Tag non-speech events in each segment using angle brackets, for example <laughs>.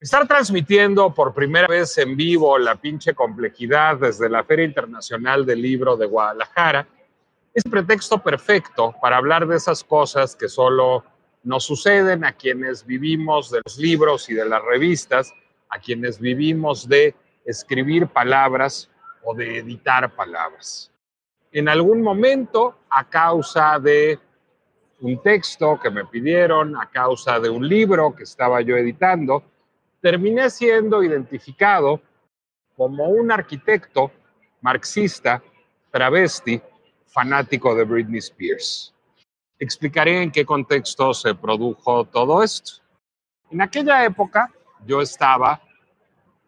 Estar transmitiendo por primera vez en vivo la pinche complejidad desde la Feria Internacional del Libro de Guadalajara es pretexto perfecto para hablar de esas cosas que solo nos suceden a quienes vivimos de los libros y de las revistas, a quienes vivimos de escribir palabras o de editar palabras. En algún momento, a causa de un texto que me pidieron, a causa de un libro que estaba yo editando, terminé siendo identificado como un arquitecto marxista, travesti, fanático de Britney Spears. Explicaré en qué contexto se produjo todo esto. En aquella época yo estaba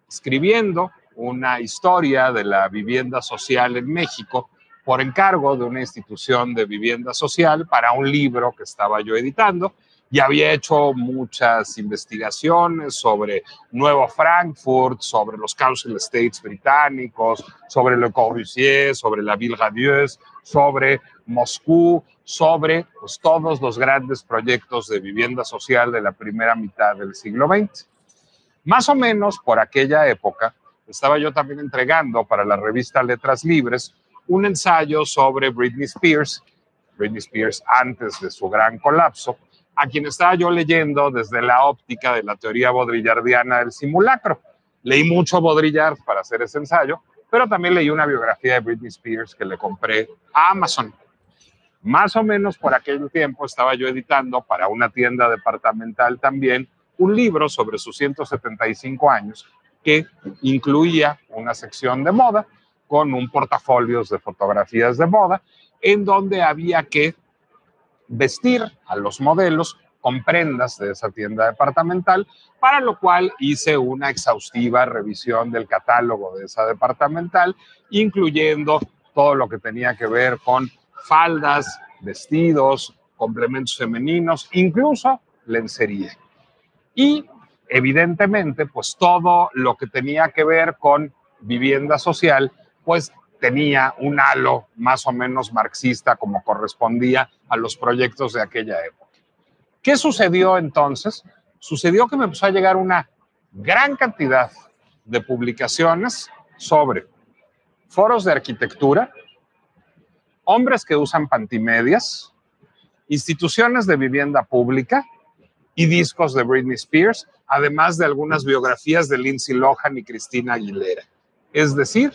escribiendo una historia de la vivienda social en México por encargo de una institución de vivienda social para un libro que estaba yo editando y había hecho muchas investigaciones sobre Nuevo Frankfurt, sobre los Council Estates británicos, sobre Le Corbusier, sobre la Ville Radieuse, sobre Moscú, sobre pues, todos los grandes proyectos de vivienda social de la primera mitad del siglo XX. Más o menos por aquella época, estaba yo también entregando para la revista Letras Libres un ensayo sobre Britney Spears, Britney Spears antes de su gran colapso, a quien estaba yo leyendo desde la óptica de la teoría bodrillardiana del simulacro. Leí mucho Baudrillard para hacer ese ensayo, pero también leí una biografía de Britney Spears que le compré a Amazon. Más o menos por aquel tiempo estaba yo editando para una tienda departamental también un libro sobre sus 175 años que incluía una sección de moda con un portafolio de fotografías de moda en donde había que vestir a los modelos con prendas de esa tienda departamental, para lo cual hice una exhaustiva revisión del catálogo de esa departamental, incluyendo todo lo que tenía que ver con faldas, vestidos, complementos femeninos, incluso lencería. Y evidentemente, pues todo lo que tenía que ver con vivienda social, pues tenía un halo más o menos marxista como correspondía a los proyectos de aquella época. ¿Qué sucedió entonces? Sucedió que me empezó a llegar una gran cantidad de publicaciones sobre foros de arquitectura, hombres que usan pantimedias, instituciones de vivienda pública y discos de Britney Spears, además de algunas biografías de Lindsay Lohan y Cristina Aguilera. Es decir,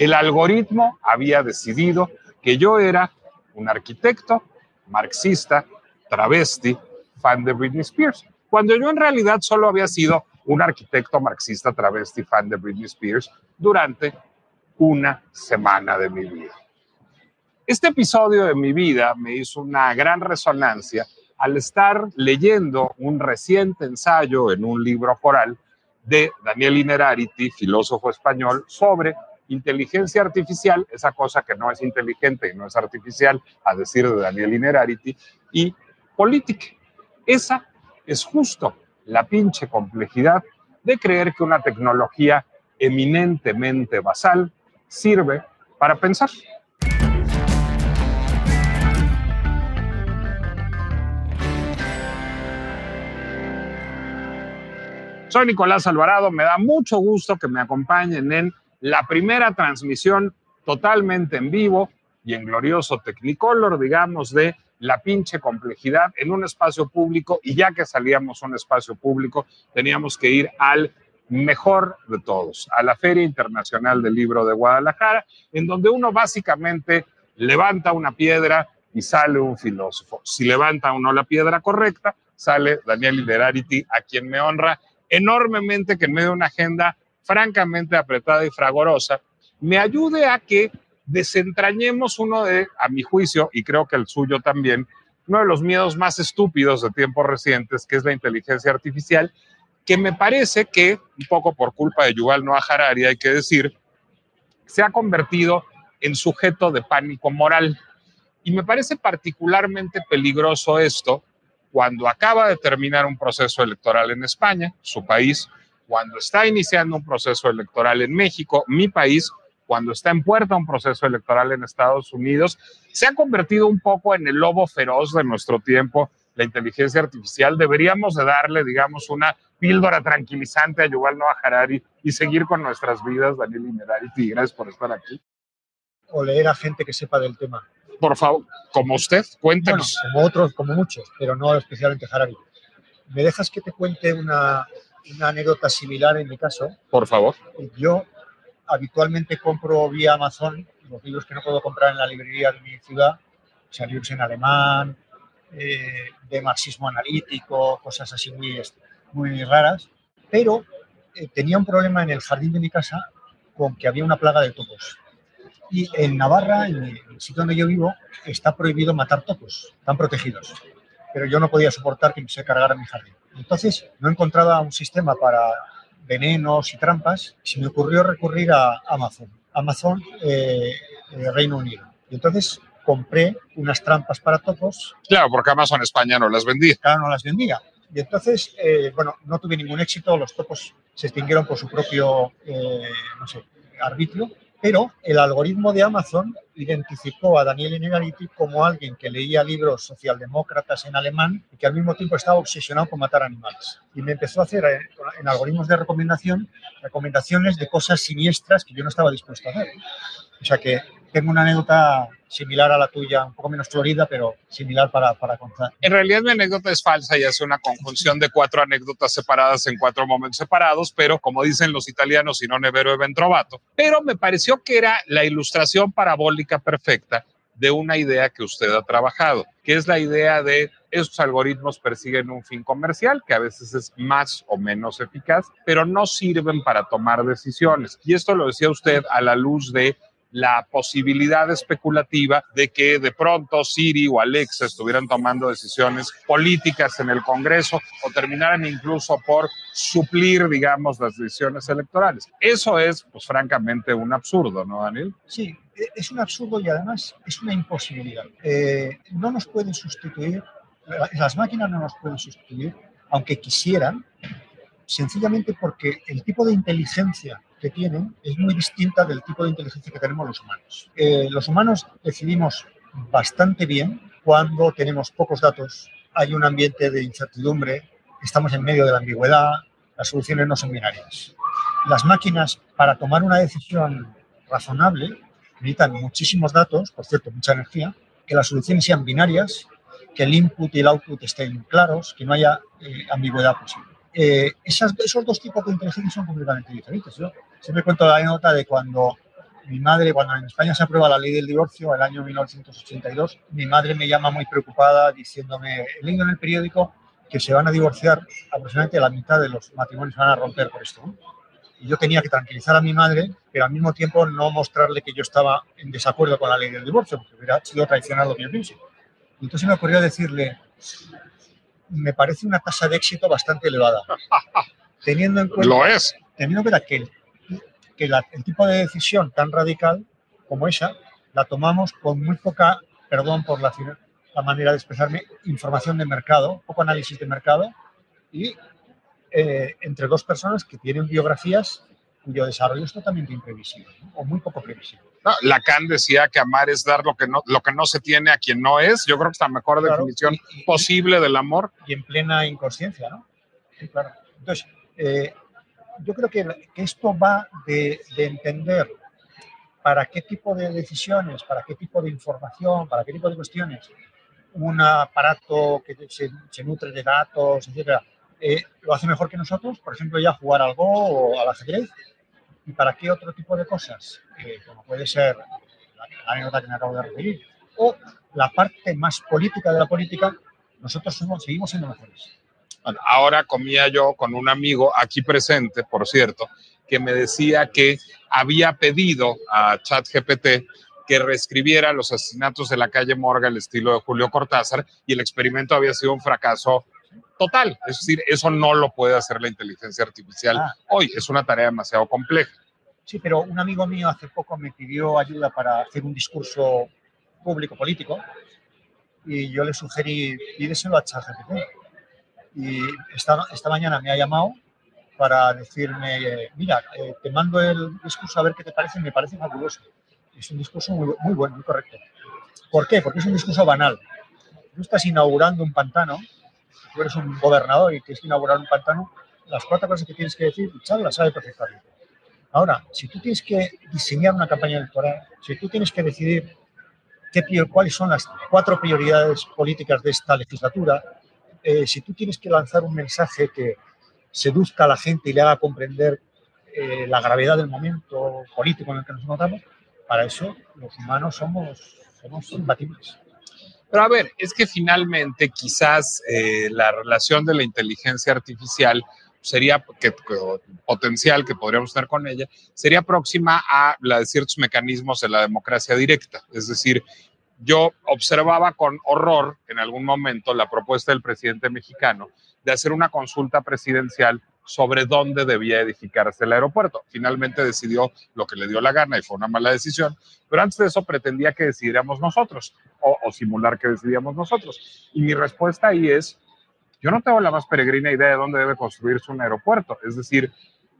el algoritmo había decidido que yo era un arquitecto, marxista, travesti, fan de Britney Spears, cuando yo en realidad solo había sido un arquitecto marxista, travesti, fan de Britney Spears durante una semana de mi vida. Este episodio de mi vida me hizo una gran resonancia al estar leyendo un reciente ensayo en un libro coral de Daniel Inerarity, filósofo español, sobre inteligencia artificial, esa cosa que no es inteligente y no es artificial, a decir de Daniel Inerarity, y política. Esa es justo la pinche complejidad de creer que una tecnología eminentemente basal sirve para pensar. Soy Nicolás Alvarado, me da mucho gusto que me acompañen en la primera transmisión totalmente en vivo y en glorioso Technicolor, digamos, de la pinche complejidad en un espacio público y ya que salíamos a un espacio público, teníamos que ir al mejor de todos, a la Feria Internacional del Libro de Guadalajara, en donde uno básicamente levanta una piedra, y sale un filósofo. Si levanta uno la piedra correcta, sale Daniel Ilerarity, a quien me honra enormemente que en medio de una agenda francamente apretada y fragorosa, me ayude a que desentrañemos uno de, a mi juicio, y creo que el suyo también, uno de los miedos más estúpidos de tiempos recientes, que es la inteligencia artificial, que me parece que, un poco por culpa de Yuval Noah Harari, hay que decir, se ha convertido en sujeto de pánico moral. Y me parece particularmente peligroso esto cuando acaba de terminar un proceso electoral en España, su país, cuando está iniciando un proceso electoral en México, mi país, cuando está en puerta un proceso electoral en Estados Unidos, se ha convertido un poco en el lobo feroz de nuestro tiempo, la inteligencia artificial. Deberíamos de darle, digamos, una píldora tranquilizante a Yuval Noah Harari y seguir con nuestras vidas, Daniel Inerarity. Gracias por estar aquí. O leer a gente que sepa del tema por favor, como usted, cuéntenos. como otros, como muchos, pero no especialmente Harari. ¿Me dejas que te cuente una, una anécdota similar en mi caso? Por favor. Yo habitualmente compro vía Amazon los libros que no puedo comprar en la librería de mi ciudad, o sea, libros en alemán, eh, de marxismo analítico, cosas así muy, muy raras, pero eh, tenía un problema en el jardín de mi casa con que había una plaga de topos. Y en Navarra, en el sitio donde yo vivo, está prohibido matar topos, están protegidos. Pero yo no podía soportar que se cargara mi jardín. Entonces no encontraba un sistema para venenos y trampas. Y se me ocurrió recurrir a Amazon, Amazon eh, eh, Reino Unido. Y entonces compré unas trampas para topos. Claro, porque Amazon España no las vendía. Claro, no las vendía. Y entonces, eh, bueno, no tuve ningún éxito, los topos se extinguieron por su propio, no sé, arbitrio pero el algoritmo de Amazon identificó a Daniel Inegarity como alguien que leía libros socialdemócratas en alemán y que al mismo tiempo estaba obsesionado con matar animales. Y me empezó a hacer eh, en algoritmos de recomendación recomendaciones de cosas siniestras que yo no estaba dispuesto a hacer. O sea que tengo una anécdota similar a la tuya, un poco menos florida, pero similar para, para contar. En realidad mi anécdota es falsa y hace una conjunción de cuatro anécdotas separadas en cuatro momentos separados, pero como dicen los italianos, si no nevero e trovato. Pero me pareció que era la ilustración parabólica perfecta de una idea que usted ha trabajado, que es la idea de esos algoritmos persiguen un fin comercial que a veces es más o menos eficaz, pero no sirven para tomar decisiones. Y esto lo decía usted a la luz de la posibilidad especulativa de que de pronto Siri o Alexa estuvieran tomando decisiones políticas en el Congreso o terminaran incluso por suplir, digamos, las decisiones electorales. Eso es, pues francamente, un absurdo, ¿no, Daniel? Sí, e, es un absurdo y además es una imposibilidad. Eh, no nos pueden sustituir, las máquinas no nos pueden sustituir, aunque quisieran, sencillamente porque el tipo de inteligencia que tienen es muy distinta del tipo de inteligencia que tenemos los humanos. Eh, los humanos decidimos bastante bien cuando tenemos pocos datos, hay un ambiente de incertidumbre, estamos en medio de la ambigüedad, las soluciones no son binarias. Las máquinas, para tomar una decisión razonable, necesitan muchísimos datos, por cierto, mucha energía, que las soluciones sean binarias, que el input y el output estén claros, que no haya eh, ambigüedad posible. Eh, esos dos tipos de inteligencia son completamente diferentes. Yo siempre cuento la anécdota de cuando mi madre, cuando en España se aprueba la ley del divorcio, el año 1982, mi madre me llama muy preocupada diciéndome, he leído en el periódico que se van a divorciar, aproximadamente la mitad de los matrimonios van a romper por esto. Y yo tenía que tranquilizar a mi madre, pero al mismo tiempo no mostrarle que yo estaba en desacuerdo con la ley del divorcio, porque hubiera sido traicionar lo que yo pienso. Y entonces me ocurrió decirle, me parece una tasa de éxito bastante elevada. <laughs> Teniendo en cuenta, Lo es. Teniendo en cuenta que, que el tipo de decisión tan radical como esa la tomamos con muy poca, perdón por la, la manera de expresarme, información de mercado, poco análisis de mercado y eh, entre dos personas que tienen biografías cuyo desarrollo es totalmente imprevisible o muy poco previsible. Lacan decía que amar es dar lo que no, lo que no se tiene a quien no es. Yo creo que es la mejor definición posible del amor. Y en plena inconsciencia, ¿no? Sí, claro. Entonces, eh, yo creo que, que, esto va de, de, entender para qué tipo de decisiones, para qué tipo de información, para qué tipo de cuestiones un aparato que se, se nutre de datos, etcétera, eh, lo hace mejor que nosotros, por ejemplo, ya jugar al Go o al ajedrez, y para qué otro tipo de cosas, eh, como puede ser la, anécdota que me acabo de referir, o la parte más política de la política, nosotros somos, seguimos siendo mejores. Bueno, ahora comía yo con un amigo aquí presente, por cierto, que me decía que había pedido a ChatGPT que reescribiera los asesinatos de la calle Morga al estilo de Julio Cortázar y el experimento había sido un fracaso total. Es decir, eso no lo puede hacer la inteligencia artificial Ah. hoy. Es una tarea demasiado compleja. Sí, pero un amigo mío hace poco me pidió ayuda para hacer un discurso público político y yo le sugerí pídeselo a ChatGPT. Y esta, esta mañana me ha llamado para decirme, mira, eh, te mando el discurso a ver qué te parece, me parece fabuloso. Es un discurso muy, muy bueno, muy correcto. ¿Por qué? Porque es un discurso banal. Tú estás inaugurando un pantano, tú eres un gobernador y tienes que inaugurar un pantano, las cuatro cosas que tienes que decir, Chad las sabe perfectamente. Ahora, si tú tienes que diseñar una campaña electoral, si tú tienes que decidir qué, cuáles son las cuatro prioridades políticas de esta legislatura, eh, si tú tienes que lanzar un mensaje que seduzca a la gente y le haga comprender eh, la gravedad del momento político en el que nos encontramos, para eso los humanos somos, somos imbatibles. Pero a ver, es que finalmente quizás eh, la relación de la inteligencia artificial sería que, potencial que podríamos tener con ella sería próxima a la de ciertos mecanismos de la democracia directa. Es decir, yo observaba con horror en algún momento la propuesta del presidente mexicano de hacer una consulta presidencial sobre dónde debía edificarse el aeropuerto. Finalmente decidió lo que le dio la gana y fue una mala decisión, pero antes de eso pretendía que decidiéramos nosotros o, o simular que decidíamos nosotros. Y mi respuesta ahí es, yo no tengo la más peregrina idea de dónde debe construirse un aeropuerto. Es decir,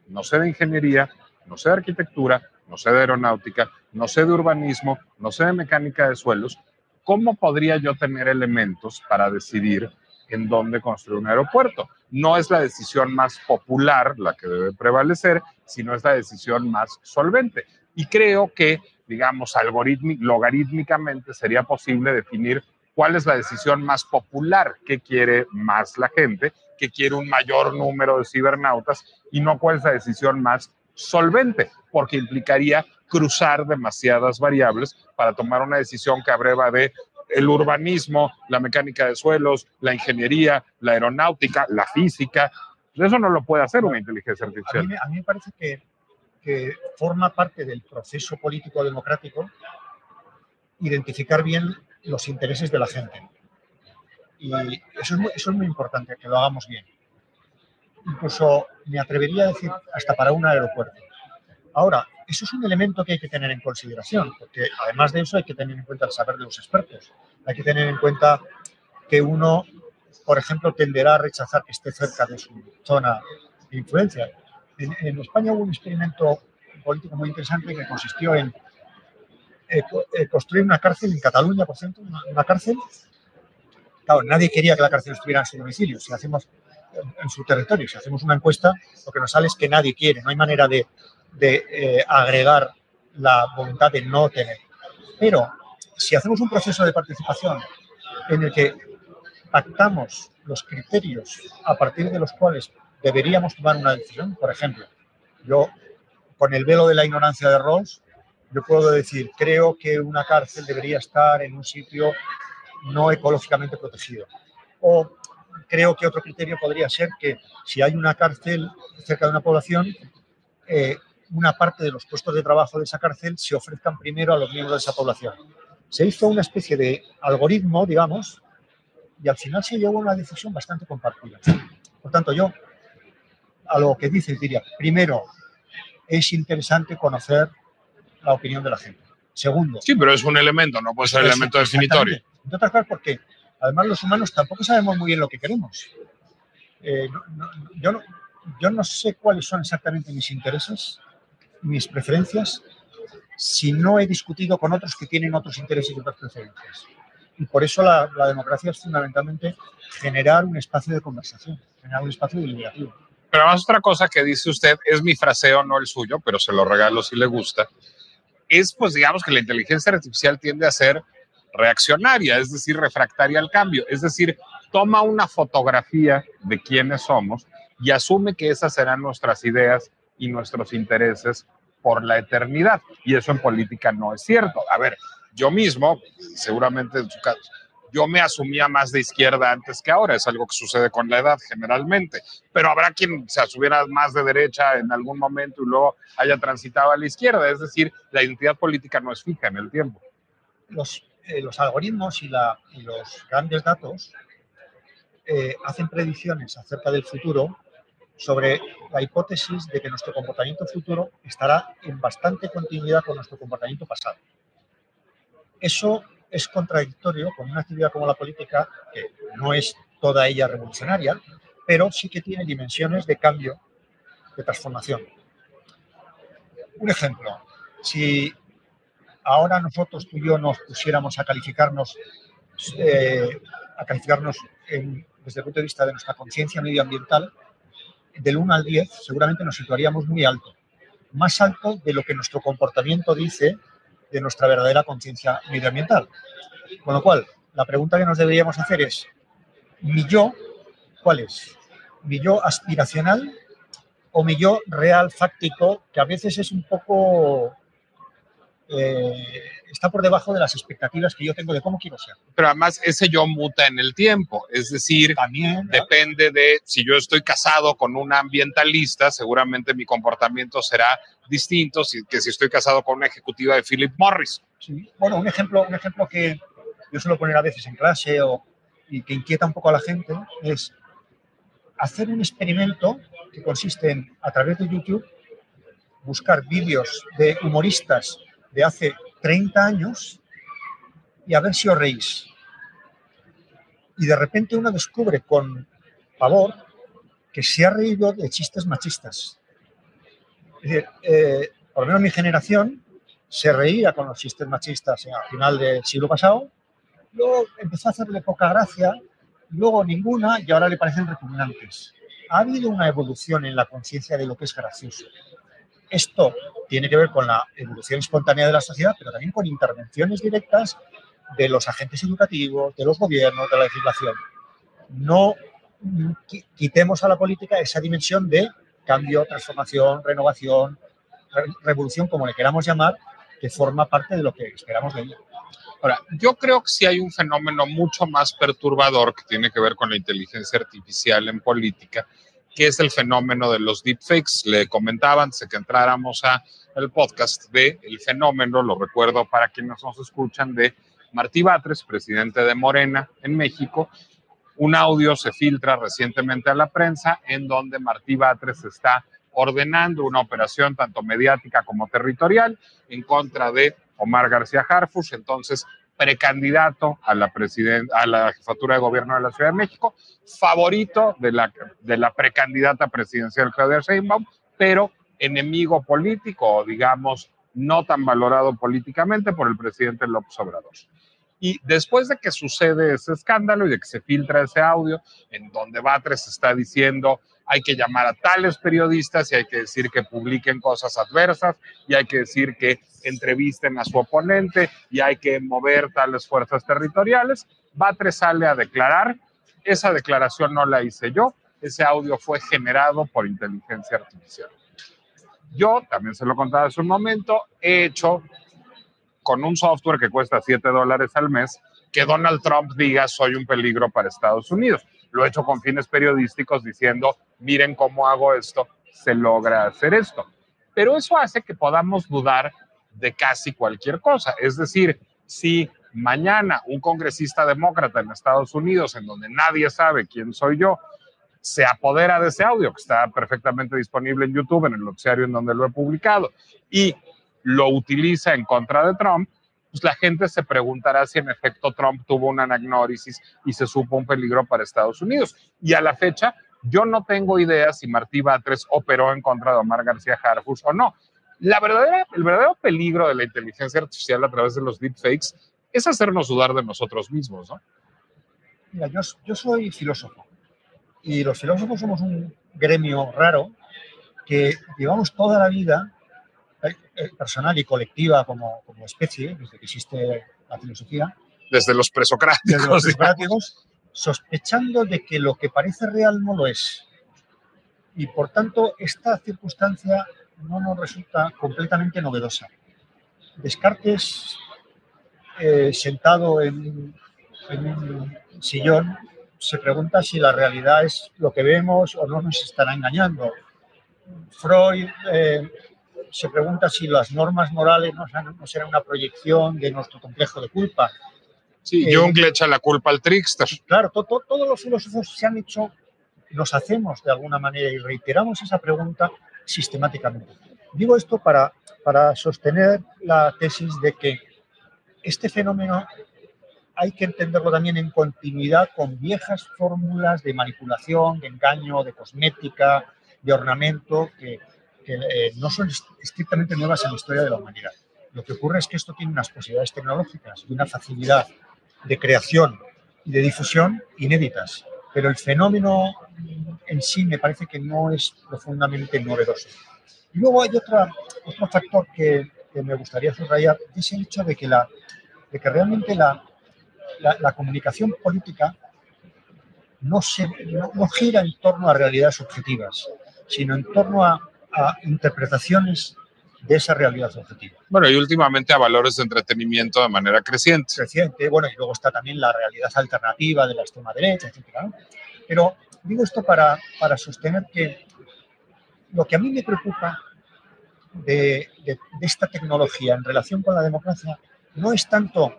no sé de ingeniería, no sé de arquitectura, no sé de aeronáutica, no sé de urbanismo, no sé de mecánica de suelos. ¿Cómo podría yo tener elementos para decidir en dónde construir un aeropuerto? No es la decisión más popular la que debe prevalecer, sino es la decisión más solvente. Y creo que, digamos, logarítmicamente sería posible definir cuál es la decisión más popular, qué quiere más la gente, qué quiere un mayor número de cibernautas y no cuál es la decisión más solvente, porque implicaría cruzar demasiadas variables para tomar una decisión que abreva de el urbanismo, la mecánica de suelos, la ingeniería, la aeronáutica, la física. Pues Eso no lo puede hacer una inteligencia A mí, artificial. a mí me parece que, que forma parte del proceso político democrático identificar bien los intereses de la gente. Y eso es muy, eso es muy importante, que lo hagamos bien. Incluso me atrevería a decir hasta para un aeropuerto. Ahora, eso es un elemento que hay que tener en consideración, porque además de eso hay que tener en cuenta el saber de los expertos. Hay que tener en cuenta que uno, por ejemplo, tenderá a rechazar que esté cerca de su zona de influencia. En, España hubo un experimento político muy interesante que consistió en eh, eh, construir una cárcel en Cataluña, por ejemplo, una, cárcel. Claro, nadie quería que la cárcel estuviera en su domicilio, si hacemos en su territorio. Si hacemos una encuesta, lo que nos sale es que nadie quiere, no hay manera de, de, eh, agregar la voluntad de no tener. Pero si hacemos un proceso de participación en el que pactamos los criterios a partir de los cuales deberíamos tomar una decisión, por ejemplo, yo con el velo de la ignorancia de Rawls, yo puedo decir, creo que una cárcel debería estar en un sitio no ecológicamente protegido. O creo que otro criterio podría ser que si hay una cárcel cerca de una población, eh, una parte de los puestos de trabajo de esa cárcel se ofrezcan primero a los miembros de esa población. Se hizo una especie de algoritmo, digamos, y al final se llegó a una decisión bastante compartida. Por tanto, yo a lo que dices diría, primero, es interesante conocer la opinión de la gente. Segundo, Sí, pero es un elemento, no puede ser es- elemento definitorio. Entre otras cosas porque además los humanos tampoco sabemos muy bien lo que queremos. Eh, no- no- yo, no, yo no sé cuáles son exactamente mis intereses, mis preferencias, si no he discutido con otros que tienen otros intereses y otras preferencias. Y por eso la, democracia es fundamentalmente generar un espacio de conversación, generar un espacio deliberativo. Pero además otra cosa que dice usted, es mi fraseo, no el suyo, pero se lo regalo si le gusta, es pues digamos que la inteligencia artificial tiende a ser reaccionaria, es decir, refractaria al cambio, es decir, toma una fotografía de quiénes somos y asume que esas serán nuestras ideas y nuestros intereses por la eternidad. Y eso en política no es cierto. A ver, yo mismo, seguramente en su caso, yo me asumía más de izquierda antes que ahora, es algo que sucede con la edad generalmente, pero habrá quien se asumiera más de derecha en algún momento y luego haya transitado a la izquierda, es decir, la identidad política no es fija en el tiempo. Los, eh, los algoritmos y, la, y, los grandes datos eh, hacen predicciones acerca del futuro sobre la hipótesis de que nuestro comportamiento futuro estará en bastante continuidad con nuestro comportamiento pasado. Eso es contradictorio con una actividad como la política, que no es toda ella revolucionaria, pero sí que tiene dimensiones de cambio, de transformación. Un ejemplo, si ahora nosotros tú y yo nos pusiéramos a calificarnos, eh, a calificarnos desde el punto de vista de nuestra conciencia medioambiental, del 1 al 10 seguramente nos situaríamos muy alto, más alto de lo que nuestro comportamiento dice de nuestra verdadera conciencia medioambiental. Con lo cual, la pregunta que nos deberíamos hacer es, ¿mi yo cuál es? ¿Mi yo aspiracional o mi yo real, fáctico, que a veces es un poco... Eh, está por debajo de las expectativas que yo tengo de cómo quiero ser. Pero además ese yo muta en el tiempo, es decir, También, depende de si yo estoy casado con una ambientalista, seguramente mi comportamiento será distinto que si estoy casado con una ejecutiva de Philip Morris. Sí. Bueno, un ejemplo, un ejemplo que yo suelo poner a veces en clase o, y que inquieta un poco a la gente es hacer un experimento que consiste en, a través de YouTube, buscar vídeos de humoristas de hace 30 años y a ver si os reís. Y de repente uno descubre con pavor que se ha reído de chistes machistas. Eh, por lo menos mi generación se reía con los chistes machistas a final del siglo pasado, luego empezó a hacerle poca gracia, luego ninguna y ahora le parecen repugnantes. Ha habido una evolución en la conciencia de lo que es gracioso. Esto tiene que ver con la evolución espontánea de la sociedad, pero también con intervenciones directas de los agentes educativos, de los gobiernos, de la legislación. No quitemos a la política esa dimensión de cambio, transformación, renovación, revolución, como le queramos llamar, que forma parte de lo que esperamos de ella. Ahora, yo creo que sí hay un fenómeno mucho más perturbador que tiene que ver con la inteligencia artificial en política, que es el fenómeno de los deepfakes. Le comentaban antes de que entráramos a el podcast de el fenómeno, lo recuerdo para quienes nos escuchan, de Martí Batres, presidente de Morena en México. Un audio se filtra recientemente a la prensa en donde Martí Batres está ordenando una operación tanto mediática como territorial en contra de Omar García Harfush, entonces precandidato a la, a la jefatura de gobierno de la Ciudad de México, favorito de la, de la precandidata presidencial Claudia Sheinbaum, pero enemigo político digamos no tan valorado políticamente por el presidente López Obrador. Y después de que sucede ese escándalo y de que se filtra ese audio en donde Batres está diciendo hay que llamar a tales periodistas y hay que decir que publiquen cosas adversas y hay que decir que entrevisten a su oponente y hay que mover tales fuerzas territoriales, Batres sale a declarar, esa declaración no la hice yo, ese audio fue generado por inteligencia artificial. Yo, también se lo contaba hace un momento, he hecho con un software que cuesta 7 dólares al mes que Donald Trump diga soy un peligro para Estados Unidos. Lo he hecho con fines periodísticos diciendo, miren cómo hago esto, se logra hacer esto. Pero eso hace que podamos dudar de casi cualquier cosa. Es decir, si mañana un congresista demócrata en Estados Unidos, en donde nadie sabe quién soy yo, se apodera de ese audio que está perfectamente disponible en YouTube, en el noticiario en donde lo he publicado, y lo utiliza en contra de Trump, pues la gente se preguntará si en efecto Trump tuvo una anagnórisis y se supo un peligro para Estados Unidos. Y a la fecha, yo no tengo idea si Martí Batres operó en contra de Omar García Harfuch o no. La verdadera, el verdadero peligro de la inteligencia artificial a través de los deepfakes es hacernos dudar de nosotros mismos, ¿no? Mira, yo, soy filósofo y los filósofos somos un gremio raro que llevamos toda la vida, personal y colectiva como, como especie, desde que existe la filosofía. Desde los presocráticos. Desde los presocráticos, sospechando de que lo que parece real no lo es. Y por tanto, esta circunstancia no nos resulta completamente novedosa. Descartes eh, sentado en, en un sillón, se pregunta si la realidad es lo que vemos o no nos estará engañando. Freud eh, se pregunta si las normas morales no, serán- no serán una proyección de nuestro complejo de culpa. Sí, Eh, Jung le echa la culpa al trickster. Claro, to- to- todos los filósofos se han hecho, nos hacemos de alguna manera y reiteramos esa pregunta sistemáticamente. Digo esto para, para sostener la tesis de que este fenómeno hay que entenderlo también en continuidad con viejas fórmulas de manipulación, de engaño, de cosmética, de ornamento, que, que, eh, no son est- estrictamente nuevas en la historia de la humanidad. Lo que ocurre es que esto tiene unas posibilidades tecnológicas y una facilidad de creación y de difusión inéditas, pero el fenómeno en sí me parece que no es profundamente novedoso. Y luego hay otra, otro factor que, que me gustaría subrayar, es el hecho de que, la, de que realmente la, la, la comunicación política no, se, no, no gira en torno a realidades objetivas, sino en torno a, a interpretaciones de esa realidad objetiva. Bueno, y últimamente a valores de entretenimiento de manera creciente. Reciente, bueno, y luego está también la realidad alternativa de la extrema derecha. ¿no? Pero digo esto para, para sostener que lo que a mí me preocupa de, de- de esta tecnología en relación con la democracia no es tanto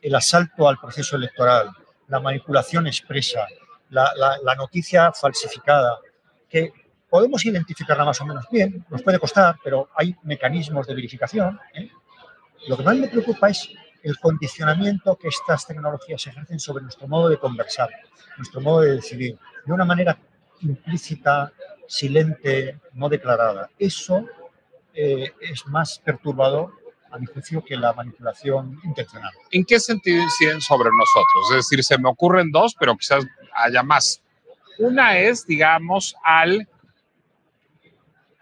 el asalto al proceso electoral, la manipulación expresa, la, la- la noticia falsificada, que podemos identificarla más o menos bien, nos puede costar, pero hay mecanismos de verificación. ¿eh? Lo que más me preocupa es el condicionamiento que estas tecnologías ejercen sobre nuestro modo de conversar, nuestro modo de decidir, de una manera implícita, silente, no declarada. Eso eh, es más perturbador, a mi juicio, que la manipulación intencional. ¿En qué sentido inciden sobre nosotros? Es decir, se me ocurren dos, pero quizás haya más. Una es, digamos, al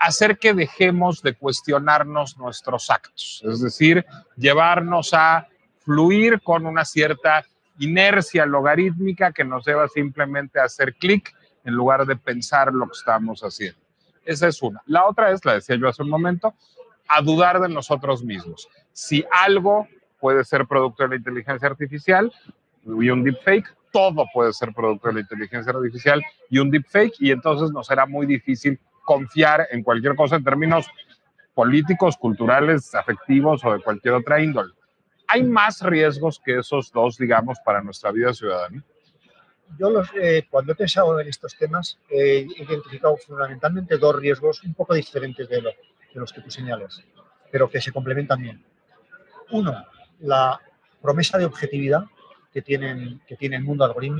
hacer que dejemos de cuestionarnos nuestros actos, es decir, llevarnos a fluir con una cierta inercia logarítmica que nos lleva simplemente a hacer clic en lugar de pensar lo que estamos haciendo. Esa es una. La otra es, la decía yo hace un momento, a dudar de nosotros mismos. Si algo puede ser producto de la inteligencia artificial y un deepfake, todo puede ser producto de la inteligencia artificial y un deepfake, y entonces nos será muy difícil confiar en cualquier cosa en términos políticos, culturales, afectivos o de cualquier otra índole. Hay más riesgos que esos dos, digamos, para nuestra vida ciudadana. Yo los, eh, cuando he pensado en estos temas he identificado fundamentalmente dos riesgos un poco diferentes de, lo- de los que tú señalas, pero que se complementan bien. Uno, la promesa de objetividad que, tienen, que tiene el mundo algorítmico.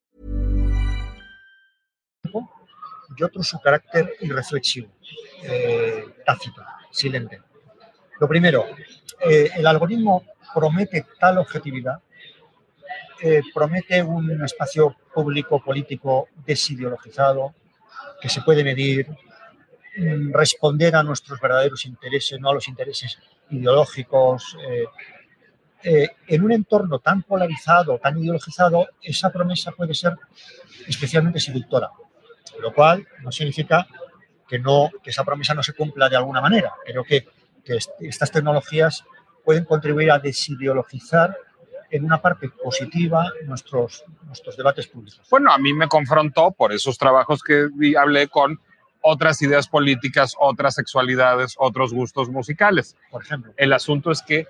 Y otro su carácter irreflexivo, eh, tácito, silente. Lo primero, eh, el algoritmo promete tal objetividad, eh, promete un espacio público político desideologizado, que se puede medir, mm, responder a nuestros verdaderos intereses, no a los intereses ideológicos. en un entorno tan polarizado, tan ideologizado, esa promesa puede ser especialmente seductora lo cual no significa que, no, que esa promesa no se cumpla de alguna manera. Creo que, que est- estas tecnologías pueden contribuir a desideologizar en una parte positiva nuestros, nuestros debates públicos. Bueno, a mí me confrontó por esos trabajos que vi- hablé con otras ideas políticas, otras sexualidades, otros gustos musicales. Por ejemplo, El asunto es que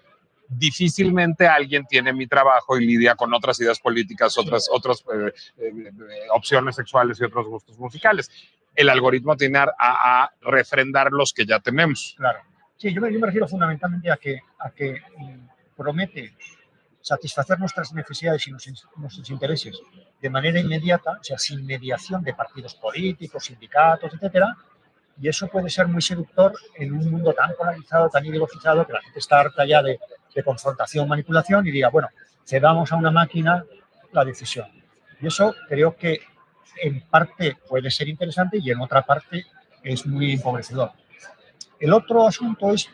difícilmente alguien tiene mi trabajo y lidia con otras ideas políticas, otras, otras eh, eh, eh, opciones sexuales y otros gustos musicales. El algoritmo tiene a, a refrendar los que ya tenemos. claro. Sí, yo me, yo me refiero fundamentalmente a que, a que mm, promete satisfacer nuestras necesidades y nuestros intereses de manera inmediata, o sea, sin mediación de partidos políticos, sindicatos, etcétera, Y eso puede ser muy seductor en un mundo tan polarizado, tan ideologizado, que la gente está harta ya de, confrontación, manipulación y diga, bueno, cedamos a una máquina la decisión. Y eso creo que en parte puede ser interesante y en otra parte es muy empobrecedor. El otro asunto es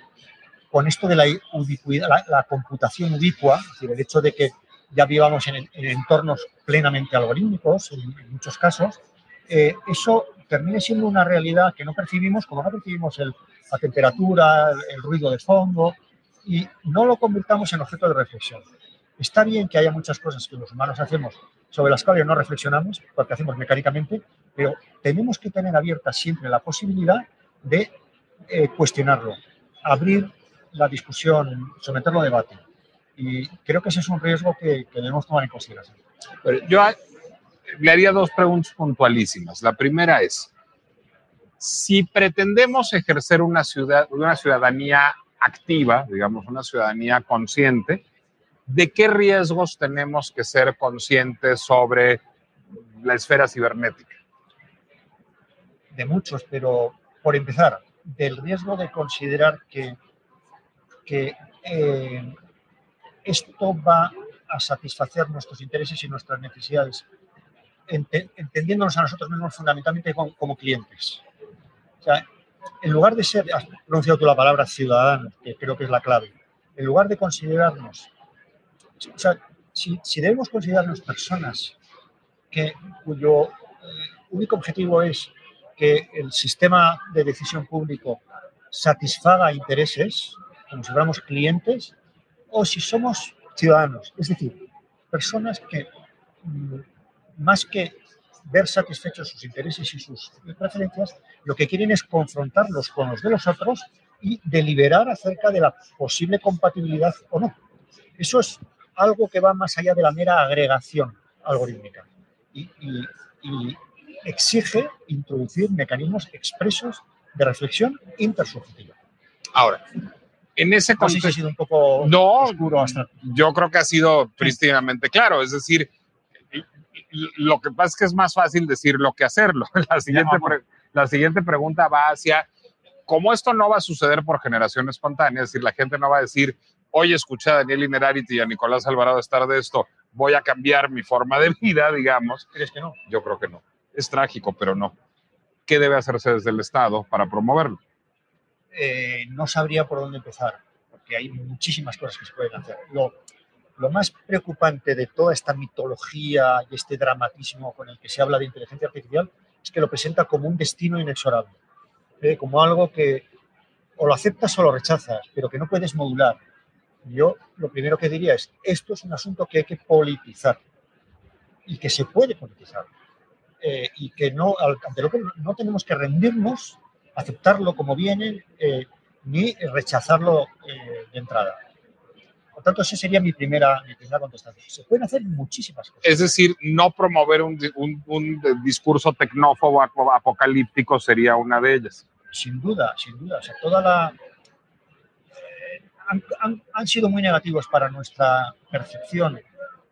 con esto de la, ubicuidad, la, computación ubicua, es decir, el hecho de que ya vivamos en, entornos plenamente algorítmicos, en, muchos casos, eh, eso termine siendo una realidad que no percibimos, como no percibimos el, la temperatura, el, ruido de fondo, y no lo convirtamos en objeto de reflexión. Está bien que haya muchas cosas que los humanos hacemos sobre las cuales no reflexionamos, porque hacemos mecánicamente, pero tenemos que tener abierta siempre la posibilidad de eh, cuestionarlo, abrir la discusión, someterlo a debate. Y creo que ese es un riesgo que, debemos tomar en consideración. yo le haría dos preguntas puntualísimas. La primera es, si pretendemos ejercer una, ciudad, una ciudadanía activa, digamos, una ciudadanía consciente, ¿de qué riesgos tenemos que ser conscientes sobre la esfera cibernética? De muchos, pero por empezar, del riesgo de considerar que que eh, esto va a satisfacer nuestros intereses y nuestras necesidades, entendiéndonos a nosotros mismos fundamentalmente como, clientes. O sea, en lugar de ser, has pronunciado tú la palabra ciudadano, que creo que es la clave, en lugar de considerarnos, o sea, si, debemos considerarnos personas que, cuyo eh, único objetivo es que el sistema de decisión público satisfaga intereses, como si fuéramos clientes o si somos ciudadanos, es decir, personas que mm, más que ver satisfechos sus intereses y sus preferencias, lo que quieren es confrontarlos con los de los otros y deliberar acerca de la posible compatibilidad o no. Eso es algo que va más allá de la mera agregación algorítmica y, y exige introducir mecanismos expresos de reflexión intersubjetiva. Ahora, en ese contexto. ha sido un poco no, oscuro hasta. Yo creo que ha sido prístinamente claro. Es decir, lo que pasa es que es más fácil decirlo que hacerlo. <laughs> La siguiente, la siguiente pregunta va hacia cómo esto no va a suceder por generación espontánea, es decir, la gente no va a decir, oye, escuché a Daniel Inerarity y a Nicolás Alvarado estar de esto, voy a cambiar mi forma de <laughs> vida, digamos. ¿Crees que no? Yo creo que no. Es trágico, pero no. ¿Qué debe hacerse desde el Estado para promoverlo? Eh, no sabría por dónde empezar, porque hay muchísimas cosas que se pueden hacer. Lo, lo más preocupante de toda esta mitología y este dramatismo con el que se habla de inteligencia artificial es que lo presenta como un destino inexorable, ¿eh? como algo que o lo aceptas o lo rechazas, pero que no puedes modular. Yo lo primero que diría es, esto es un asunto que hay que politizar y que se puede politizar eh, y que no, ante lo que no tenemos que rendirnos aceptarlo como viene eh, ni rechazarlo de entrada. Por tanto, esa sería mi primera, mi primera contestación. Se pueden hacer muchísimas cosas. Es decir, no promover un, un, discurso tecnófobo apocalíptico sería una de ellas. Sin duda, sin duda. O sea, toda la, eh, han, han, sido muy negativos para nuestra percepción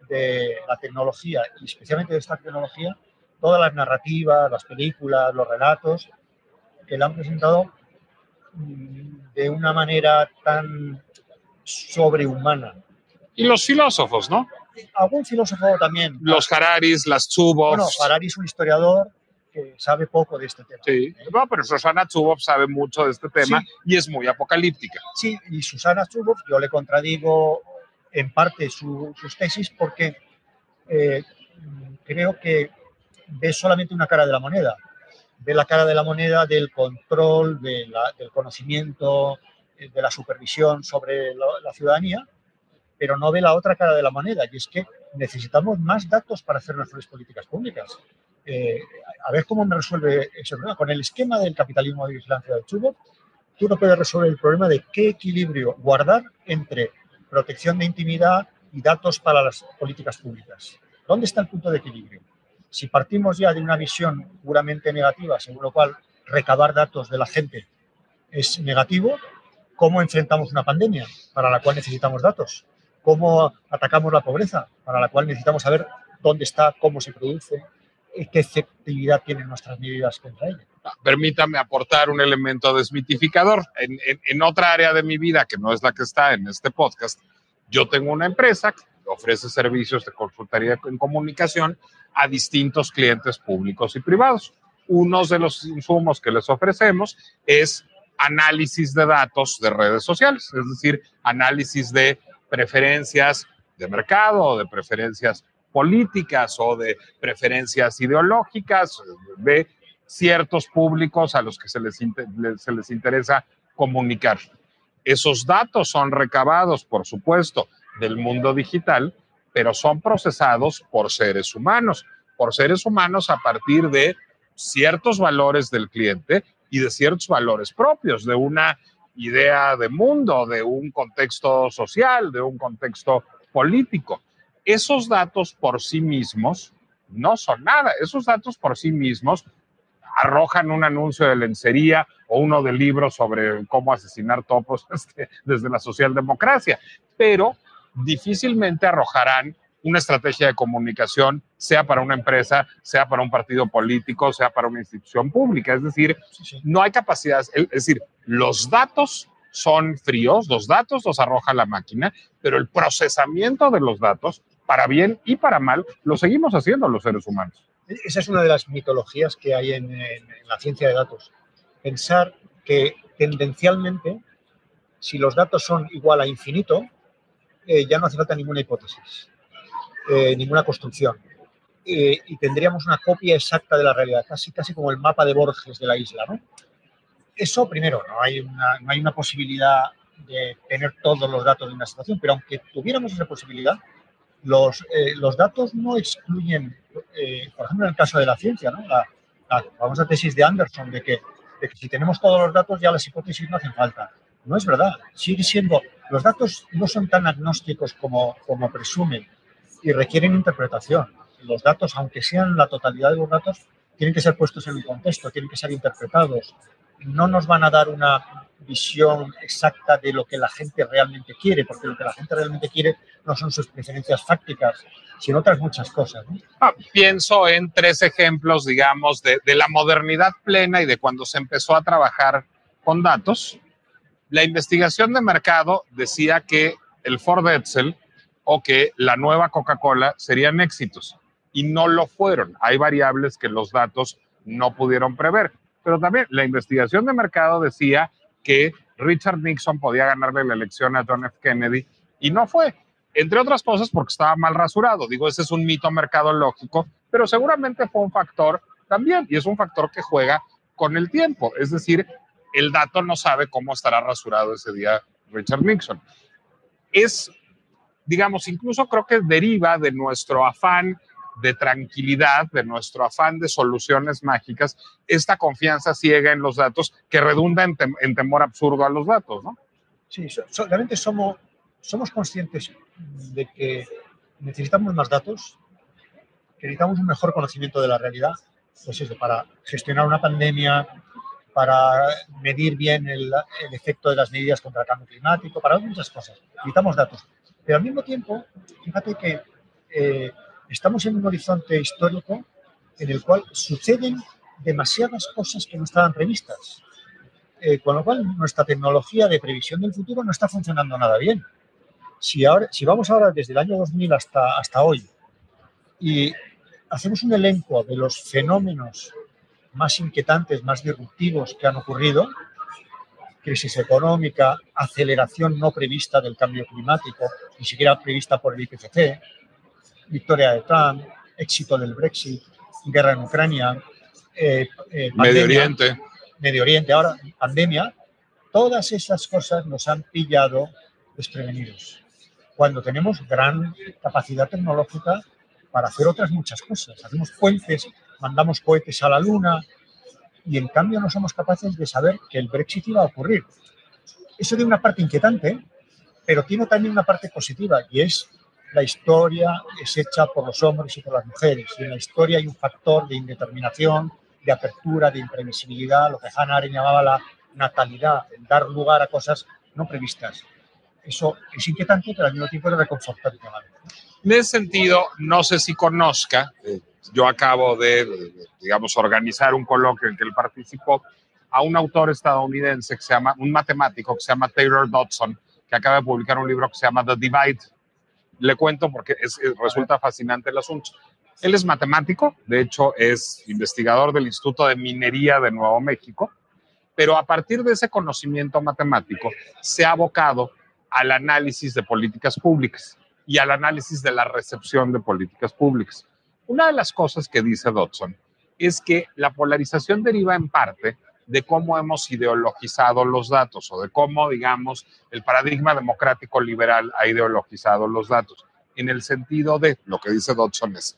de la tecnología y especialmente de esta tecnología, todas las narrativas, las películas, los relatos que la han presentado mm, de una manera tan sobrehumana. Y los filósofos, ¿no? Algún filósofo también. Los Hararis, las Chubov. Bueno, Harari es un historiador que sabe poco de este tema. Sí, pero Susana Chubov sabe mucho de este tema y es muy apocalíptica. Sí, y Susana Chubov, yo le contradigo en parte sus tesis porque eh, creo que ve solamente una cara de la moneda ve la cara de la moneda del control, del conocimiento, eh, de la supervisión sobre la, ciudadanía, pero no ve la otra cara de la moneda, y es que necesitamos más datos para hacer mejores políticas públicas. Eh, a ver cómo me resuelve ese problema. Con el esquema del capitalismo de vigilancia del Chubut, tú no puedes resolver el problema de qué equilibrio guardar entre protección de intimidad y datos para las políticas públicas. ¿Dónde está el punto de equilibrio? Si partimos ya de una visión puramente negativa, según lo cual recabar datos de la gente es negativo, ¿cómo enfrentamos una pandemia para la cual necesitamos datos? ¿Cómo atacamos la pobreza para la cual necesitamos saber dónde está, cómo se produce, qué efectividad tienen nuestras medidas contra ella? Permítame aportar un elemento desmitificador. En, en, otra área de mi vida, que no es la que está en este podcast, yo tengo una empresa que ofrece servicios de consultoría en comunicación a distintos clientes públicos y privados. Uno de los insumos que les ofrecemos es análisis de datos de redes sociales, es decir, análisis de preferencias de mercado de preferencias políticas o de preferencias ideológicas de ciertos públicos a los que se les, se les interesa comunicar. Esos datos son recabados, por supuesto, del mundo digital, pero son procesados por seres humanos, por seres humanos a partir de ciertos valores del cliente y de ciertos valores propios, de una idea de mundo, de un contexto social, de un contexto político. Esos datos por sí mismos no son nada. Esos datos por sí mismos arrojan un anuncio de lencería o uno de libros sobre cómo asesinar topos <laughs> este, desde la socialdemocracia, pero difícilmente arrojarán una estrategia de comunicación, sea para una empresa, sea para un partido político, sea para una institución pública. Es decir, no hay capacidad, es decir, los datos son fríos, los datos los arroja la máquina, pero el procesamiento de los datos, para bien y para mal, lo seguimos haciendo los seres humanos. Esa es una de las mitologías que hay en, la ciencia de datos. Pensar que tendencialmente, si los datos son igual a infinito, eh, ya no hace falta ninguna hipótesis. Eh, ninguna construcción. Eh, y tendríamos una copia exacta de la realidad, casi, casi como el mapa de Borges de la isla. Eso, primero, no hay, una, no hay una posibilidad de tener todos los datos de una situación, pero aunque tuviéramos esa posibilidad, los, eh, los datos no excluyen, por ejemplo, en el caso de la ciencia, ¿no? la, la famosa tesis de Anderson de que, de que si tenemos todos los datos ya las hipótesis no hacen falta. No es verdad, sigue siendo, los datos no son tan agnósticos como, como presumen y requieren interpretación. Los datos, aunque sean la totalidad de los datos, tienen que ser puestos en un contexto, tienen que ser interpretados. No nos van a dar una visión exacta de lo que la gente realmente quiere, porque lo que la gente realmente quiere no son sus preferencias fácticas, sino otras muchas cosas. Ah, pienso en tres ejemplos, digamos, de, de la modernidad plena y de cuando se empezó a trabajar con datos. La investigación de mercado decía que el Ford Edsel o que la nueva Coca-Cola serían éxitos y no lo fueron. Hay variables que los datos no pudieron prever. Pero también la investigación de mercado decía que Richard Nixon podía ganarle la elección a John F. Kennedy y no fue. Entre otras cosas porque estaba mal rasurado. Digo, ese es un mito mercadológico, pero seguramente fue un factor también y es un factor que juega con el tiempo. Es decir, el dato no sabe cómo estará rasurado ese día Richard Nixon. Es digamos, incluso creo que deriva de nuestro afán de tranquilidad, de nuestro afán de soluciones mágicas, esta confianza ciega en los datos que redunda en, temor absurdo a los datos, ¿no? Sí, solamente somos, somos conscientes de que necesitamos más datos, que necesitamos un mejor conocimiento de la realidad, pues eso, para gestionar una pandemia, para medir bien el, el efecto de las medidas contra el cambio climático, para muchas cosas. Necesitamos datos. Pero al mismo tiempo, fíjate que eh, estamos en un horizonte histórico en el cual suceden demasiadas cosas que no estaban previstas. Eh, con lo cual, nuestra tecnología de previsión del futuro no está funcionando nada bien. Si, ahora, si vamos ahora desde el año 2000 hasta, hasta hoy y hacemos un elenco de los fenómenos más inquietantes, más disruptivos que han ocurrido, crisis económica, aceleración no prevista del cambio climático, ni siquiera prevista por el IPCC, victoria de Trump, éxito del Brexit, guerra en Ucrania, eh, eh, Medio Oriente. Medio Oriente, ahora pandemia, todas esas cosas nos han pillado desprevenidos. Cuando tenemos gran capacidad tecnológica para hacer otras muchas cosas. Hacemos puentes, mandamos cohetes a la Luna, y en cambio no somos capaces de saber que el Brexit iba a ocurrir. Eso tiene una parte inquietante, pero tiene también una parte positiva y es la historia es hecha por los hombres y por las mujeres. Y en la historia hay un factor de indeterminación, de apertura, de imprevisibilidad, lo que Hannah Arendt llamaba la natalidad, el dar lugar a cosas no previstas. Eso es inquietante, pero al mismo tiempo es reconfortante. En ese sentido, no sé si conozca, yo acabo de, digamos, organizar un coloquio en que él participó a un autor estadounidense que se llama, un matemático que se llama Taylor Dodson, que acaba de publicar un libro que se llama The Divide. Le cuento porque es, resulta fascinante el asunto. Él es matemático, de hecho es investigador del Instituto de Minería de Nuevo México, pero a partir de ese conocimiento matemático se ha abocado al análisis de políticas públicas y al análisis de la recepción de políticas públicas. Una de las cosas que dice Dodson es que la polarización deriva en parte de cómo hemos ideologizado los datos o de cómo, digamos, el paradigma democrático liberal ha ideologizado los datos, en el sentido de lo que dice Dodson es,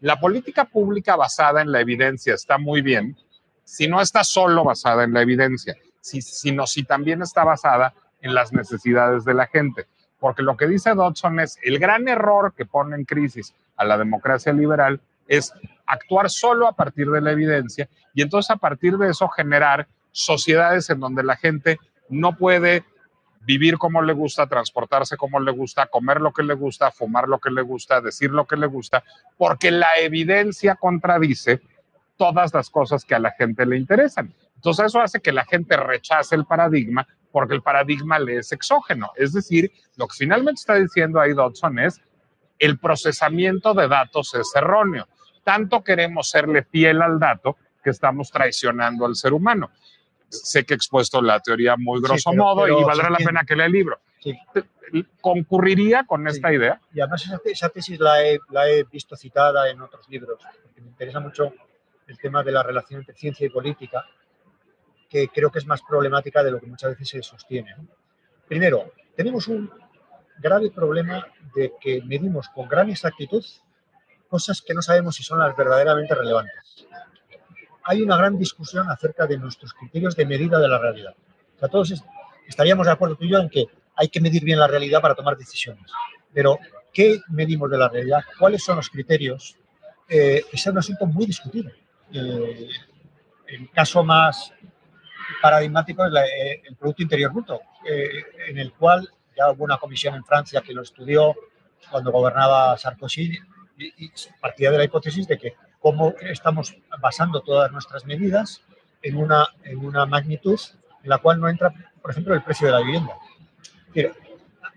la política pública basada en la evidencia está muy bien, si no está solo basada en la evidencia, sino si también está basada en las necesidades de la gente. Porque lo que dice Dodson es el gran error que pone en crisis a la democracia liberal es actuar solo a partir de la evidencia y entonces a partir de eso generar sociedades en donde la gente no puede vivir como le gusta, transportarse como le gusta, comer lo que le gusta, fumar lo que le gusta, decir lo que le gusta, porque la evidencia contradice todas las cosas que a la gente le interesan. Entonces eso hace que la gente rechace el paradigma porque el paradigma le es exógeno. Es decir, lo que finalmente está diciendo ahí Dodson es el procesamiento de datos es erróneo. Tanto queremos serle fiel al dato que estamos traicionando al ser humano. Sé que he expuesto la teoría muy grosso modo y valdrá la pena que lea el libro. ¿Concurriría con esta idea? Y además esa, tesis la he, la he visto citada en otros libros, porque me interesa mucho el tema de la relación entre ciencia y política que creo que es más problemática de lo que muchas veces se sostiene. Primero, tenemos un grave problema de que medimos con gran exactitud cosas que no sabemos si son las verdaderamente relevantes. Hay una gran discusión acerca de nuestros criterios de medida de la realidad. O sea, todos estaríamos de acuerdo tú y yo en que hay que medir bien la realidad para tomar decisiones. Pero, ¿qué medimos de la realidad? ¿Cuáles son los criterios? Eh, es un asunto muy discutido. Eh, el caso más paradigmático es eh, el Producto Interior Bruto, eh, en el cual ya hubo una comisión en Francia que lo estudió cuando gobernaba Sarkozy y, partía de la hipótesis de que cómo estamos basando todas nuestras medidas en una, en una magnitud en la cual no entra, por ejemplo, el precio de la vivienda. Pero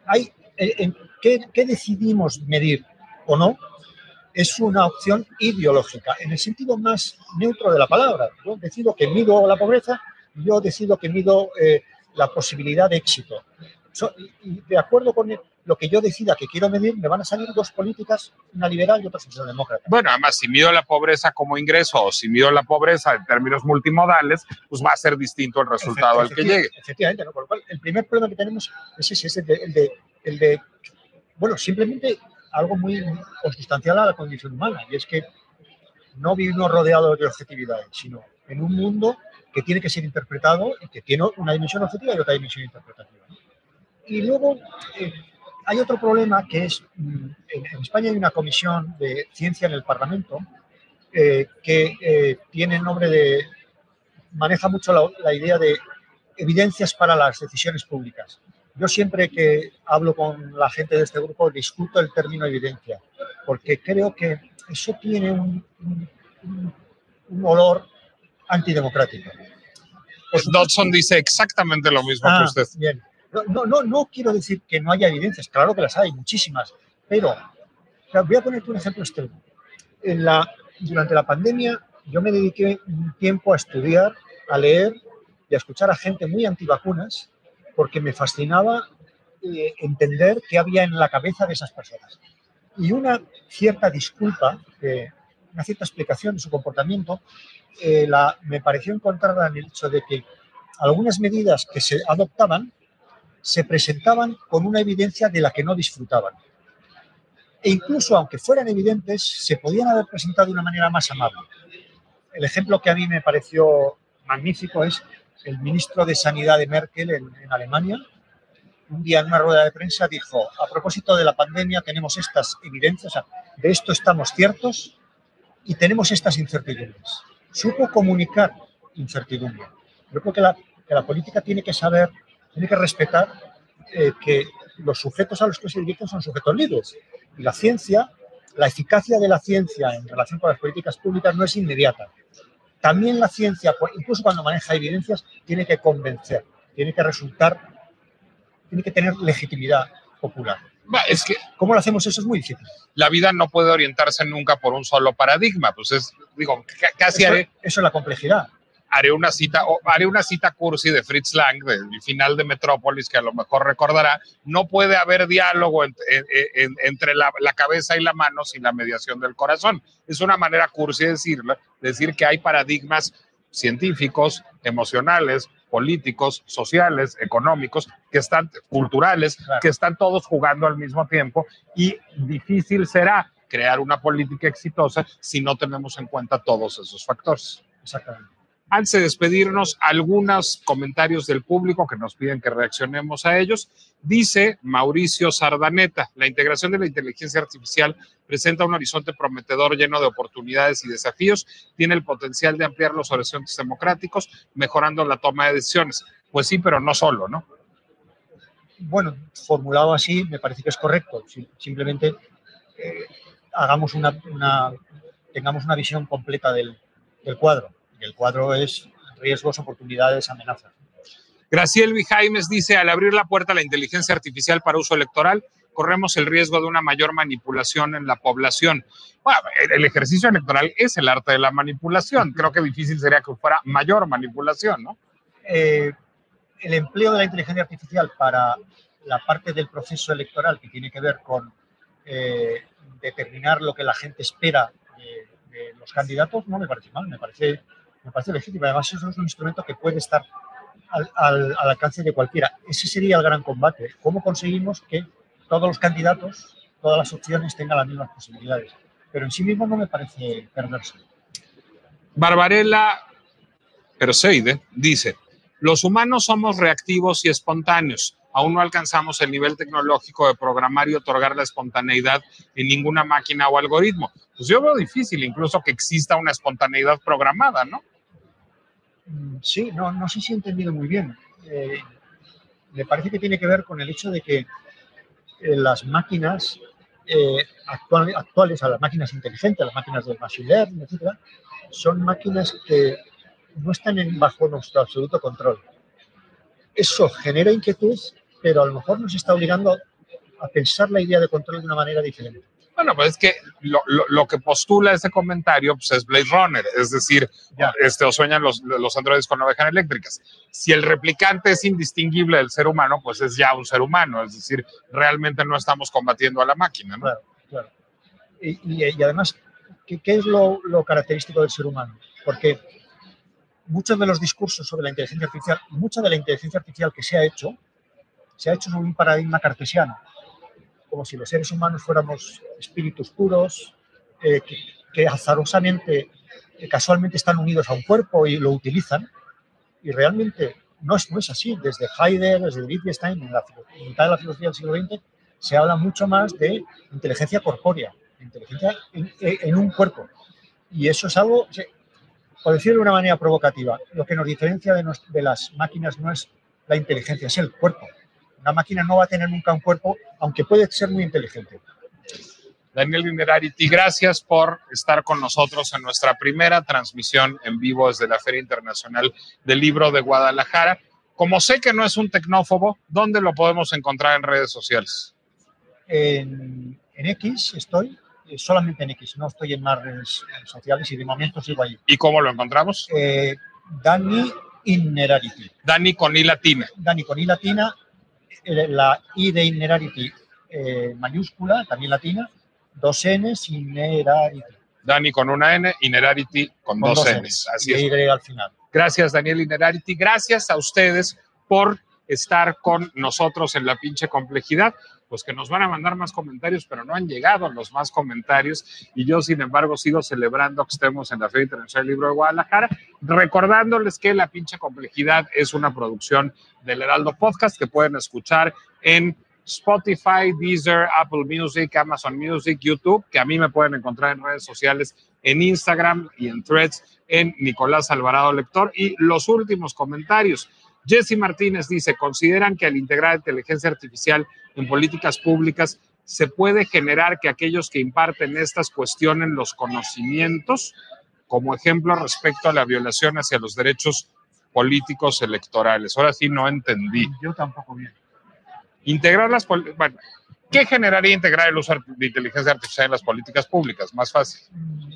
hay, en, ¿qué, ¿qué, decidimos medir o no? Es una opción ideológica, en el sentido más neutro de la palabra. Yo decido que mido la pobreza yo decido que mido eh, la posibilidad de éxito. y de acuerdo con lo que yo decida que quiero medir, me van a salir dos políticas, una liberal y otra socialdemócrata. Bueno, además, si mido la pobreza como ingreso o si mido la pobreza en términos multimodales, pues va a ser distinto el resultado al que llegue. Efectivamente, ¿no? Por lo cual, el primer problema que tenemos es ese, es el de, el de, el de bueno, simplemente algo muy consustancial a la condición humana, y es que no vivimos rodeados de objetividades, sino en un mundo que tiene que ser interpretado y que tiene una dimensión objetiva y otra dimensión interpretativa. Y luego eh, hay otro problema que es, mm, en, España hay una comisión de ciencia en el Parlamento eh, que eh, tiene el nombre de, maneja mucho la, la idea de evidencias para las decisiones públicas. Yo siempre que hablo con la gente de este grupo discuto el término evidencia, porque creo que eso tiene un, un, un olor antidemocrática. Pues Dodson dice exactamente lo mismo que ah, usted. Bien. No, no, no quiero decir que no haya evidencias, claro que las hay, muchísimas, pero voy a ponerte un ejemplo extremo. En la, durante la pandemia yo me dediqué un tiempo a estudiar, a leer y a escuchar a gente muy antivacunas porque me fascinaba eh, entender qué había en la cabeza de esas personas. Y una cierta disculpa, eh, una cierta explicación de su comportamiento eh, la, me pareció encontrarla en el hecho de que algunas medidas que se adoptaban se presentaban con una evidencia de la que no disfrutaban. E incluso, aunque fueran evidentes, se podían haber presentado de una manera más amable. El ejemplo que a mí me pareció magnífico es el ministro de Sanidad de Merkel en, Alemania. Un día en una rueda de prensa dijo, a propósito de la pandemia tenemos estas evidencias, de esto estamos ciertos y tenemos estas incertidumbres supo comunicar incertidumbre. Yo creo que la, que la política tiene que saber, tiene que respetar eh, que los sujetos a los que se dirigen son sujetos libres. Y la ciencia la eficacia de la ciencia en relación con las políticas públicas no es inmediata. También la ciencia, incluso cuando maneja evidencias, tiene que convencer, tiene que resultar, tiene que tener legitimidad popular. Es que ¿Cómo lo hacemos eso? Es muy difícil. la vida no puede orientarse nunca por un solo paradigma. Pues es, digo, ca- casi Eso, haré, eso es la complejidad. Haré una cita, o haré una cita cursi de Fritz Lang, del final de Metrópolis, que a lo mejor recordará. No puede haber diálogo en- en- en- entre la, la cabeza y la mano sin la mediación del corazón. Es una manera cursi de decirlo, decir que hay paradigmas científicos, emocionales, políticos, sociales, económicos, que están culturales, Claro. que están todos jugando al mismo tiempo y difícil será crear una política exitosa si no tenemos en cuenta todos esos factores. Exactamente. Antes de despedirnos, algunos comentarios del público que nos piden que reaccionemos a ellos. Dice Mauricio Sardaneta, la integración de la inteligencia artificial presenta un horizonte prometedor lleno de oportunidades y desafíos, tiene el potencial de ampliar los horizontes democráticos, mejorando la toma de decisiones. Pues sí, pero no solo, ¿no? Bueno, formulado así me parece que es correcto. Si- Simplemente eh, hagamos una, una- tengamos una visión completa del cuadro. El cuadro es riesgos, oportunidades, amenazas. Graciel Jaimes dice, al abrir la puerta a la inteligencia artificial para uso electoral, corremos el riesgo de una mayor manipulación en la población. Bueno, el- el ejercicio electoral es el arte de la manipulación. Creo que difícil sería que fuera mayor manipulación, ¿no? Eh, el empleo de la inteligencia artificial para la parte del proceso electoral que tiene que ver con eh, determinar lo que la gente espera de, de los candidatos no me parece mal, me parece, me parece legítimo. Además, eso es un instrumento que puede estar al, al- al alcance de cualquiera. Ese sería el gran combate. ¿Cómo conseguimos que todos los candidatos, todas las opciones tengan las mismas posibilidades? Pero en sí mismo no me parece perverso. Barbarella Perseide dice, los humanos somos reactivos y espontáneos. Aún no alcanzamos el nivel tecnológico de programar y otorgar la espontaneidad en ninguna máquina o algoritmo. Pues yo veo difícil incluso que exista una espontaneidad programada, ¿no? Mm, Sí, no, no sé si he entendido muy bien. Eh, me parece que tiene que ver con el hecho de que eh, las máquinas eh, actual- actuales, a las máquinas inteligentes, las máquinas del machine learning, etcétera, son máquinas que no están bajo nuestro absoluto control. Eso genera inquietud, pero a lo mejor nos está obligando a pensar la idea de control de una manera diferente. Bueno, pues es que lo, lo- lo que postula ese comentario pues es Blade Runner, es decir, Ya. este, o sueñan los, los androides con ovejas eléctricas. Si el replicante es indistinguible del ser humano, pues es ya un ser humano, es decir, realmente no estamos combatiendo a la máquina, ¿no? Claro, claro. Y, y- y además, ¿qué, qué es lo, lo característico del ser humano? Porque muchos de los discursos sobre la inteligencia artificial, mucha de la inteligencia artificial que se ha hecho, se ha hecho sobre un paradigma cartesiano, como si los seres humanos fuéramos espíritus puros, eh, que, que azarosamente, eh, casualmente están unidos a un cuerpo y lo utilizan, y realmente no es, no es así. Desde Heidegger, desde Wittgenstein, en la en mitad de la filosofía del siglo XX, se habla mucho más de inteligencia corpórea, inteligencia en, en un cuerpo. Y eso es algo, por decirlo de una manera provocativa, lo que nos diferencia de, nos- de las máquinas no es la inteligencia, es el cuerpo. Una máquina no va a tener nunca un cuerpo, aunque puede ser muy inteligente. Daniel Linerarity, gracias por estar con nosotros en nuestra primera transmisión en vivo desde la Feria Internacional del Libro de Guadalajara. Como sé que no es un tecnófobo, ¿dónde lo podemos encontrar en redes sociales? En, en X estoy, eh, solamente en X, no estoy en más redes sociales y de momento sigo ahí. ¿Y cómo lo encontramos? Eh, Dani Innerarity. Dani con I latina. Dani con I latina, eh, la I de Innerarity eh, mayúscula, también latina, dos Ns, Innerarity. Dani con una N, Inerarity con, con dos, dos Ns. Así y es. Y al final. Gracias, Daniel Inerarity. Gracias a ustedes por estar con nosotros en la pinche complejidad. Pues que nos van a mandar más comentarios, pero no han llegado los más comentarios. Y yo, sin embargo, sigo celebrando que estemos en la Feria Internacional del Libro de Guadalajara, recordándoles que la pinche complejidad es una producción del Heraldo Podcast que pueden escuchar en Spotify, Deezer, Apple Music, Amazon Music, YouTube, que a mí me pueden encontrar en redes sociales, en Instagram y en Threads, en Nicolás Alvarado Lector. Y los últimos comentarios. Jesse Martínez dice, ¿consideran que al integrar inteligencia artificial en políticas públicas se puede generar que aquellos que imparten estas cuestionen los conocimientos, como ejemplo respecto a la violación hacia los derechos políticos electorales. Ahora sí no entendí. Yo tampoco bien. Integrar las pol- bueno, ¿qué generaría integrar el uso de inteligencia artificial en las políticas públicas? Más fácil.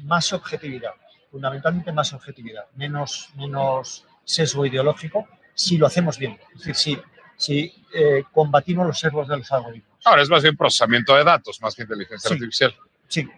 Más objetividad, fundamentalmente más objetividad, menos, menos sesgo ideológico si lo hacemos bien. Es decir, si, si eh, combatimos los sesgos de los algoritmos. Ahora es más bien procesamiento de datos, más que inteligencia Sí. artificial. Sí,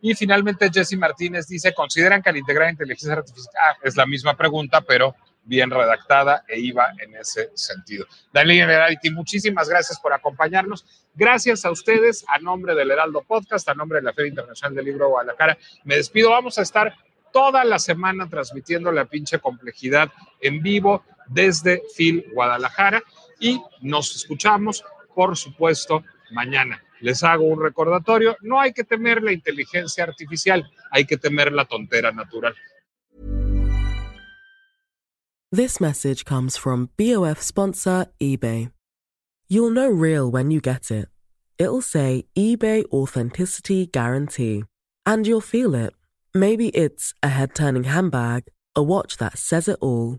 Y finalmente Jesse Martínez dice, ¿consideran que al integrar inteligencia artificial ah, es la misma pregunta, pero bien redactada e iba en ese sentido? Daniel Generality, muchísimas gracias por acompañarnos. Gracias a ustedes, a nombre del Heraldo Podcast, a nombre de la Feria Internacional del Libro Guadalajara. Me despido, vamos a estar toda la semana transmitiendo la pinche complejidad en vivo desde Phil Guadalajara y nos escuchamos, por supuesto, mañana. Les hago un recordatorio, no hay que temer la inteligencia artificial, hay que temer la tontera natural. This message comes from BOF sponsor eBay. You'll know real when you get it. It'll say eBay Authenticity Guarantee. And you'll feel it. Maybe it's a head turning handbag, a watch that says it all,